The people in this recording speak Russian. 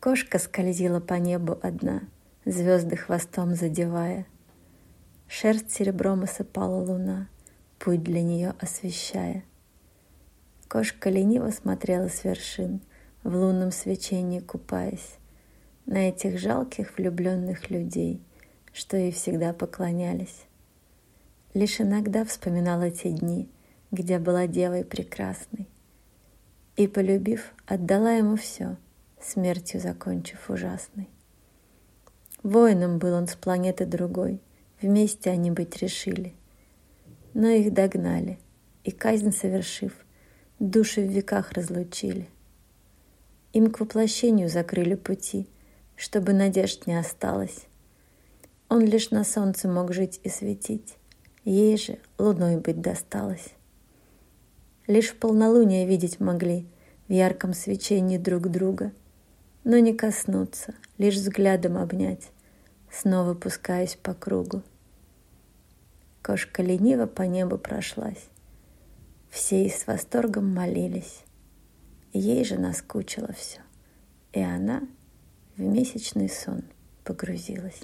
Кошка скользила по небу одна, Звезды хвостом задевая. Шерсть серебром осыпала луна, Путь для нее освещая. Кошка лениво смотрела с вершин, В лунном свечении купаясь, На этих жалких влюбленных людей, Что ей всегда поклонялись. Лишь иногда вспоминала те дни, Где была девой прекрасной, И, полюбив, отдала ему все, Смертью закончив ужасной. Воином был он с планеты другой, Вместе они быть решили. Но их догнали, и казнь совершив, Души в веках разлучили. Им к воплощению закрыли пути, Чтобы надежд не осталось. Он лишь на солнце мог жить и светить, Ей же луной быть досталось. Лишь в полнолуние видеть могли В ярком свечении друг друга — но не коснуться, лишь взглядом обнять, снова пускаясь по кругу. Кошка лениво по небу прошлась. Все и с восторгом молились. Ей же наскучило все, и она в месячный сон погрузилась.